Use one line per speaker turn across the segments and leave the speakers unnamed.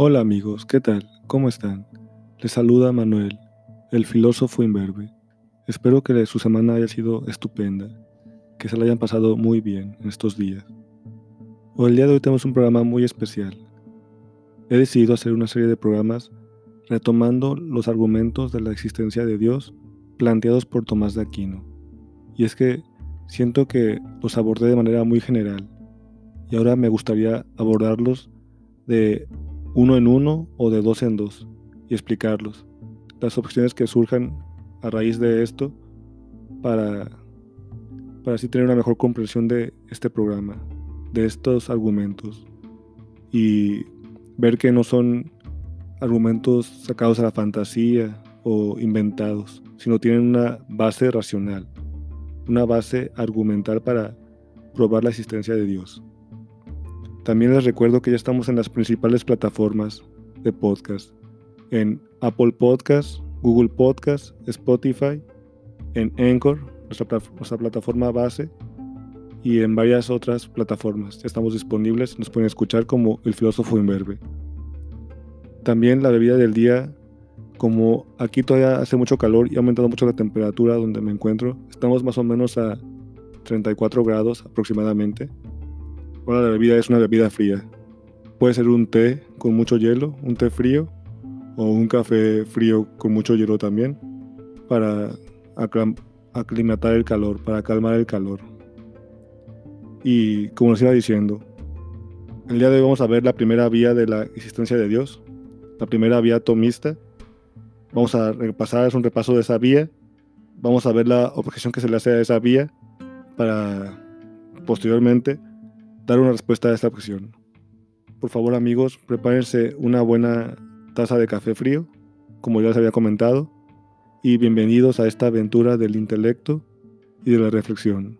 Hola amigos, ¿qué tal? ¿Cómo están? Les saluda Manuel, el filósofo imberbe. Espero que su semana haya sido estupenda, que se la hayan pasado muy bien en estos días. Hoy el día de hoy tenemos un programa muy especial. He decidido hacer una serie de programas retomando los argumentos de la existencia de Dios planteados por Tomás de Aquino. Y es que siento que los abordé de manera muy general y ahora me gustaría abordarlos de uno en uno o de dos en dos y explicarlos. Las opciones que surjan a raíz de esto para, para así tener una mejor comprensión de este programa, de estos argumentos y ver que no son argumentos sacados a la fantasía o inventados, sino tienen una base racional, una base argumental para probar la existencia de Dios. También les recuerdo que ya estamos en las principales plataformas de podcast, en Apple Podcast, Google Podcast, Spotify, en Anchor, nuestra, plataforma base, y en varias otras plataformas. Ya estamos disponibles, nos pueden escuchar como El Filósofo Inverbe. También la bebida del día, como aquí todavía hace mucho calor y ha aumentado mucho la temperatura donde me encuentro, estamos más o menos a 34 grados aproximadamente. Ahora la bebida es una bebida fría. Puede ser un té con mucho hielo, un té frío, o un café frío con mucho hielo también, para aclimatar el calor, para calmar el calor. Y como les iba diciendo, el día de hoy vamos a ver la primera vía de la existencia de Dios, la primera vía atomista. Vamos a repasar, es un repaso de esa vía. Vamos a ver la objeción que se le hace a esa vía para posteriormente dar una respuesta a esta cuestión. Por favor amigos, prepárense una buena taza de café frío, como ya les había comentado, y bienvenidos a esta aventura del intelecto y de la reflexión.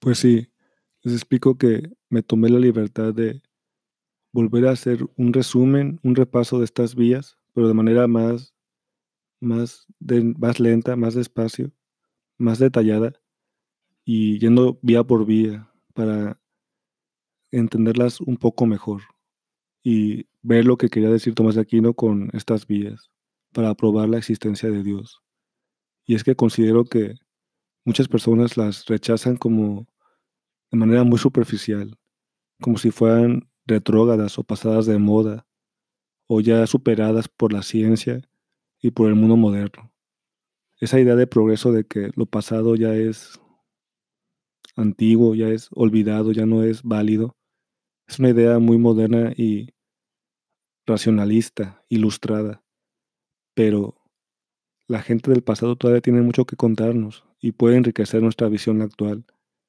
Pues sí, les explico que me tomé la libertad de volver a hacer un resumen, un repaso de estas vías, pero de manera más, más, más lenta, más despacio, más detallada y yendo vía por vía para entenderlas un poco mejor y ver lo que quería decir Tomás de Aquino con estas vías para probar la existencia de Dios. Y es que considero que muchas personas las rechazan como de manera muy superficial, como si fueran retrógadas o pasadas de moda, o ya superadas por la ciencia y por el mundo moderno. Esa idea de progreso de que lo pasado ya es antiguo, ya es olvidado, ya no es válido, es una idea muy moderna y racionalista, ilustrada. Pero la gente del pasado todavía tiene mucho que contarnos y puede enriquecer nuestra visión actual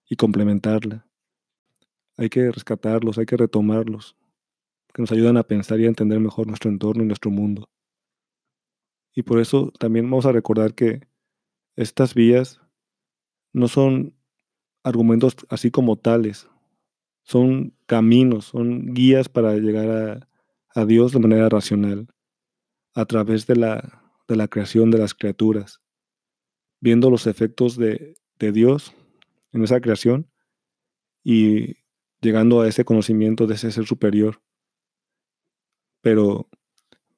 y complementarla hay que rescatarlos, hay que retomarlos, que nos ayudan a pensar y a entender mejor nuestro entorno y nuestro mundo. Y por eso también vamos a recordar que estas vías no son argumentos así como tales, son caminos, son guías para llegar a, Dios de manera racional, a través de la, de la creación de las criaturas, viendo los efectos de, de Dios en esa creación y llegando a ese conocimiento de ese ser superior. Pero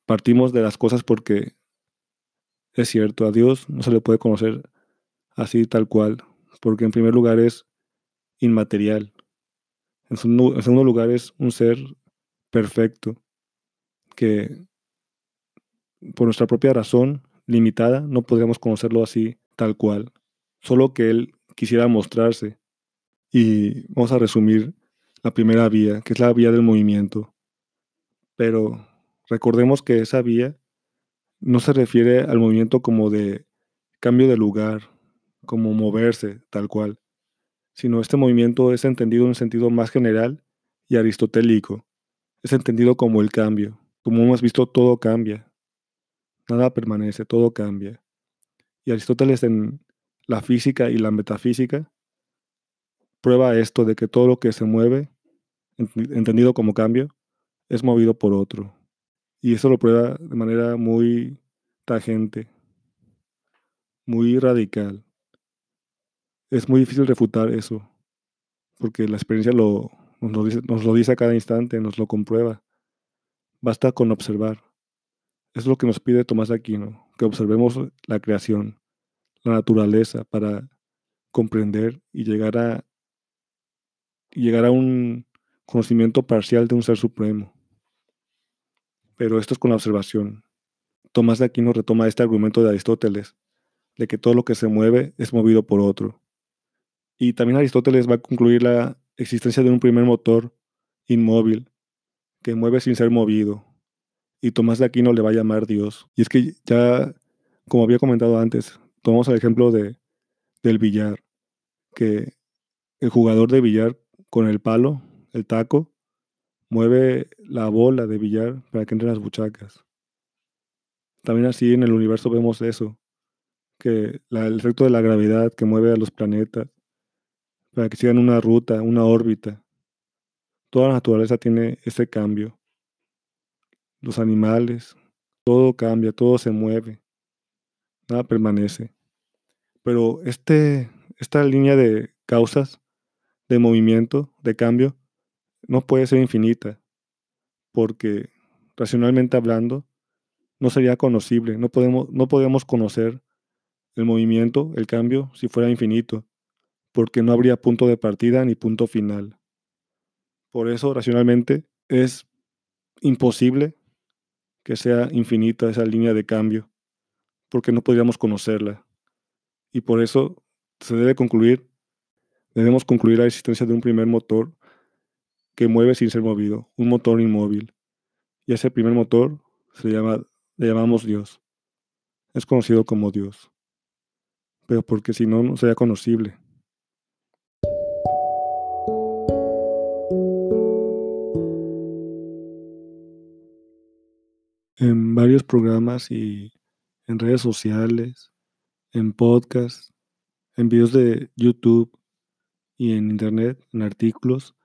partimos de las cosas porque es cierto, a Dios no se le puede conocer así tal cual, porque en primer lugar es inmaterial. En segundo, lugar es un ser perfecto que por nuestra propia razón limitada no podríamos conocerlo así tal cual, solo que Él quisiera mostrarse. Y vamos a resumir la primera vía, que es la vía del movimiento. Pero recordemos que esa vía no se refiere al movimiento como de cambio de lugar, como moverse, tal cual, sino este movimiento es entendido en un sentido más general y aristotélico. Es entendido como el cambio. Como hemos visto, todo cambia. Nada permanece, todo cambia. Y Aristóteles en la física y la metafísica prueba esto de que todo lo que se mueve entendido como cambio, es movido por otro. Y eso lo prueba de manera muy tangente, muy radical. Es muy difícil refutar eso, porque la experiencia lo, nos, lo dice, a cada instante, nos lo comprueba. Basta con observar. Es lo que nos pide Tomás Aquino, que observemos la creación, la naturaleza, para comprender y llegar a, llegar a un conocimiento parcial de un ser supremo. Pero esto es con la observación. Tomás de Aquino retoma este argumento de Aristóteles, de que todo lo que se mueve es movido por otro. Y también Aristóteles va a concluir la existencia de un primer motor inmóvil que mueve sin ser movido. Y Tomás de Aquino le va a llamar Dios. Y es que ya, como había comentado antes, tomamos el ejemplo de, del billar, que el jugador de billar con el palo, el taco, mueve la bola de billar para que entren las buchacas. También así en el universo vemos eso, que el efecto de la gravedad que mueve a los planetas para que sigan una ruta, una órbita. Toda la naturaleza tiene ese cambio. Los animales, todo cambia, todo se mueve, nada permanece. Pero este, esta línea de causas, de movimiento, de cambio, no puede ser infinita, porque racionalmente hablando, no sería conocible, no podemos, no podemos conocer el movimiento, el cambio, si fuera infinito, porque no habría punto de partida ni punto final. Por eso, racionalmente, es imposible que sea infinita esa línea de cambio, porque no podríamos conocerla. Y por eso se debe concluir, debemos concluir la existencia de un primer motor que mueve sin ser movido, un motor inmóvil. Y ese primer motor se llama, le llamamos Dios. Es conocido como Dios. Pero porque si no, no sería conocible. En varios programas y en redes sociales, en podcasts, en videos de YouTube y en internet, en artículos,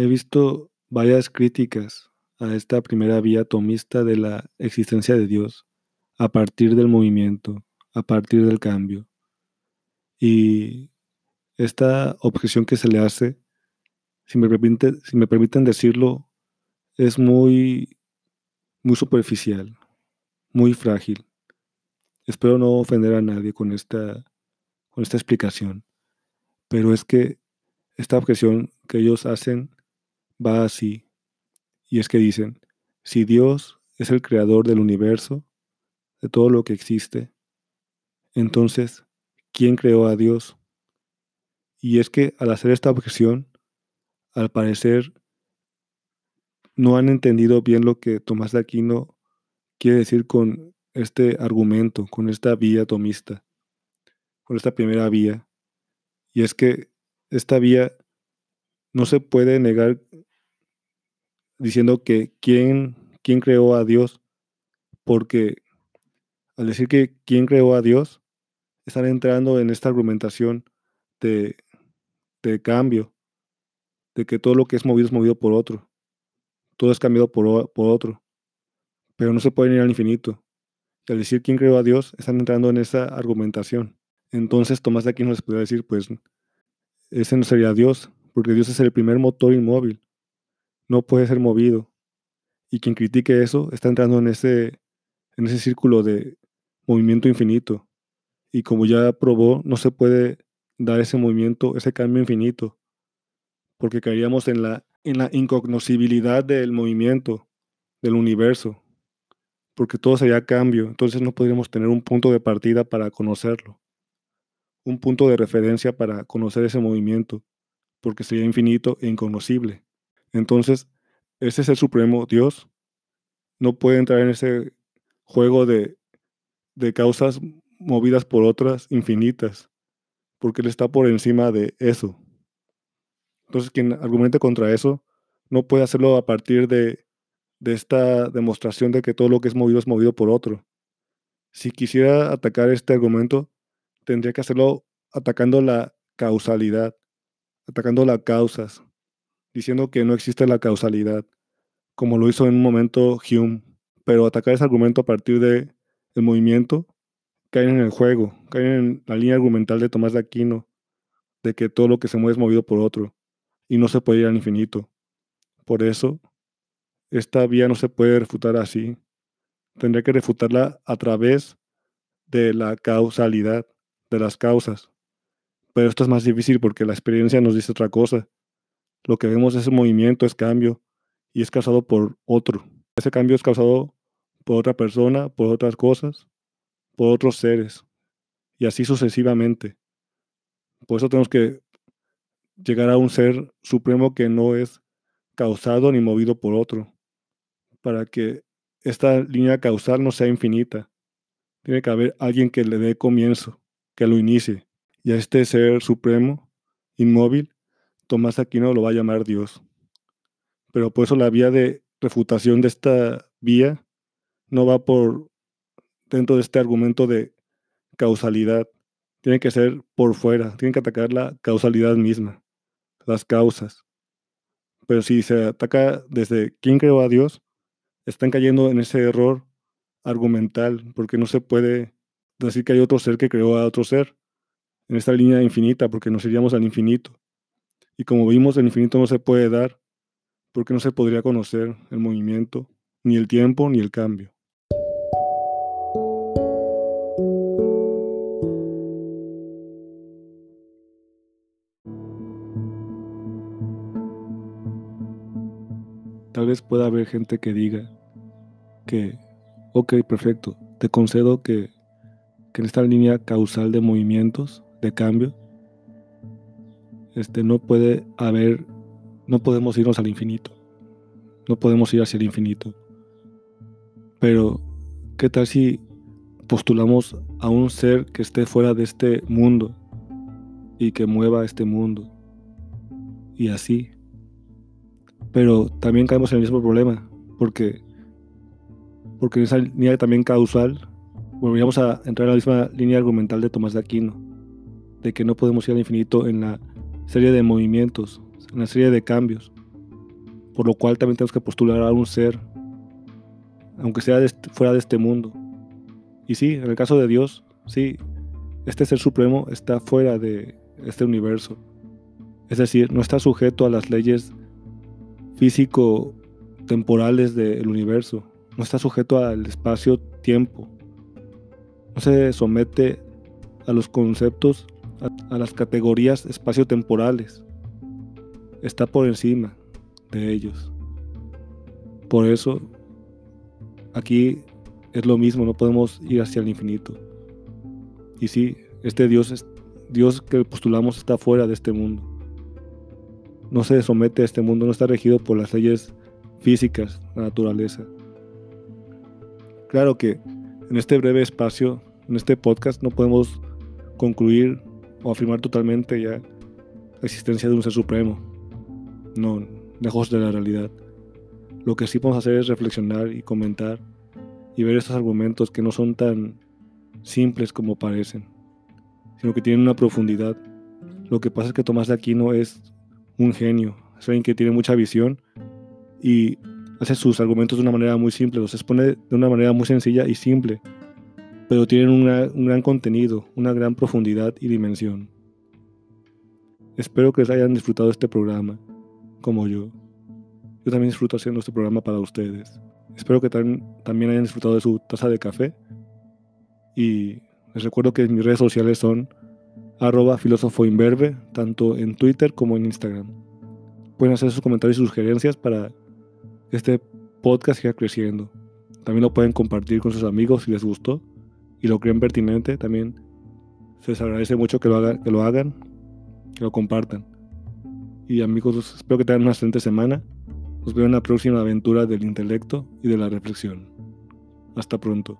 He visto varias críticas a esta primera vía atomista de la existencia de Dios a partir del movimiento, a partir del cambio. Y esta objeción que se le hace, si me, si me permiten decirlo, es muy, muy superficial, muy frágil. Espero no ofender a nadie con esta, con esta explicación, pero es que esta objeción que ellos hacen va así. Y es que dicen, si Dios es el creador del universo, de todo lo que existe, entonces, ¿quién creó a Dios? Y es que al hacer esta objeción, al parecer, no han entendido bien lo que Tomás de Aquino quiere decir con este argumento, con esta vía atomista, con esta primera vía. Y es que esta vía no se puede negar diciendo que quién, quién creó a Dios, porque al decir que quién creó a Dios, están entrando en esta argumentación de, de cambio, de que todo lo que es movido es movido por otro, todo es cambiado por, por otro, pero no se puede ir al infinito. Y al decir quién creó a Dios, están entrando en esa argumentación. Entonces Tomás de Aquino les podría decir, pues, ese no sería Dios, porque Dios es el primer motor inmóvil no puede ser movido. Y quien critique eso está entrando en ese, en ese círculo de movimiento infinito. Y como ya probó, no se puede dar ese movimiento, ese cambio infinito, porque caeríamos en la, en la incognoscibilidad del movimiento, del universo, porque todo sería cambio, entonces no podríamos tener un punto de partida para conocerlo, un punto de referencia para conocer ese movimiento, porque sería infinito e inconocible. Entonces, ese ser supremo, Dios, no puede entrar en ese juego de, de causas movidas por otras infinitas, porque Él está por encima de eso. Entonces, quien argumente contra eso no puede hacerlo a partir de, de esta demostración de que todo lo que es movido es movido por otro. Si quisiera atacar este argumento, tendría que hacerlo atacando la causalidad, atacando las causas, diciendo que no existe la causalidad, como lo hizo en un momento Hume, pero atacar ese argumento a partir de el movimiento caen en el juego, caen en la línea argumental de Tomás de Aquino, de que todo lo que se mueve es movido por otro y no se puede ir al infinito. Por eso, esta vía no se puede refutar así. Tendría que refutarla a través de la causalidad, de las causas. Pero esto es más difícil porque la experiencia nos dice otra cosa. Lo que vemos es movimiento, es cambio, y es causado por otro. Ese cambio es causado por otra persona, por otras cosas, por otros seres, y así sucesivamente. Por eso tenemos que llegar a un ser supremo que no es causado ni movido por otro, para que esta línea causal no sea infinita. Tiene que haber alguien que le dé comienzo, que lo inicie. Y a este ser supremo, inmóvil, Tomás Aquino lo va a llamar Dios. Pero por eso la vía de refutación de esta vía no va por dentro de este argumento de causalidad. Tiene que ser por fuera, tiene que atacar la causalidad misma, las causas. Pero si se ataca desde quién creó a Dios, están cayendo en ese error argumental, porque no se puede decir que hay otro ser que creó a otro ser en esta línea infinita, porque nos iríamos al infinito. Y como vimos, el infinito no se puede dar, porque no se podría conocer el movimiento, ni el tiempo, ni el cambio. Tal vez pueda haber gente que diga que, ok, perfecto, te concedo que, en esta línea causal de movimientos, de cambio, este, no puede haber, no podemos irnos al infinito, no podemos ir hacia el infinito. Pero, ¿qué tal si postulamos a un ser que esté fuera de este mundo y que mueva este mundo? Y así pero también caemos en el mismo problema, porque, porque en esa línea también causal volveríamos a entrar en la misma línea argumental de Tomás de Aquino, de que no podemos ir al infinito en la serie de movimientos, en la serie de cambios, por lo cual también tenemos que postular a un ser, aunque sea fuera de este mundo. Y sí, en el caso de Dios, sí, este ser supremo está fuera de este universo. Es decir, no está sujeto a las leyes físico-temporales del universo. No está sujeto al espacio-tiempo. No se somete a los conceptos, a, las categorías espacio-temporales. Está por encima de ellos. Por eso, aquí es lo mismo, no podemos ir hacia el infinito. Y sí, este Dios, Dios que postulamos está fuera de este mundo no se somete a este mundo, no está regido por las leyes físicas, la naturaleza. Claro que en este breve espacio, en este podcast, no podemos concluir o afirmar totalmente ya la existencia de un ser supremo. No, lejos de la realidad. Lo que sí podemos hacer es reflexionar y comentar y ver estos argumentos que no son tan simples como parecen, sino que tienen una profundidad. Lo que pasa es que Tomás de Aquino es un genio, es alguien que tiene mucha visión y hace sus argumentos de una manera muy simple, los expone de una manera muy sencilla y simple, pero tienen un gran contenido, una gran profundidad y dimensión. Espero que les hayan disfrutado este programa, como yo. Yo también disfruto haciendo este programa para ustedes. Espero que también hayan disfrutado de su taza de café. Y les recuerdo que mis redes sociales son arroba filósofo tanto en Twitter como en Instagram. Pueden hacer sus comentarios y sugerencias para este podcast siga creciendo. También lo pueden compartir con sus amigos si les gustó y lo creen pertinente. También se les agradece mucho que lo, hagan, que lo hagan, que lo compartan. Y amigos, espero que tengan una excelente semana. Nos vemos en la próxima aventura del intelecto y de la reflexión. Hasta pronto.